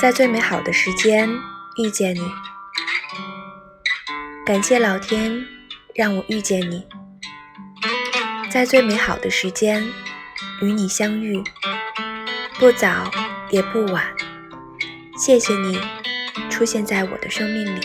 在最美好的时间遇见你。感谢老天让我遇见你。在最美好的时间与你相遇。不早也不晚谢谢你出现在我的生命里。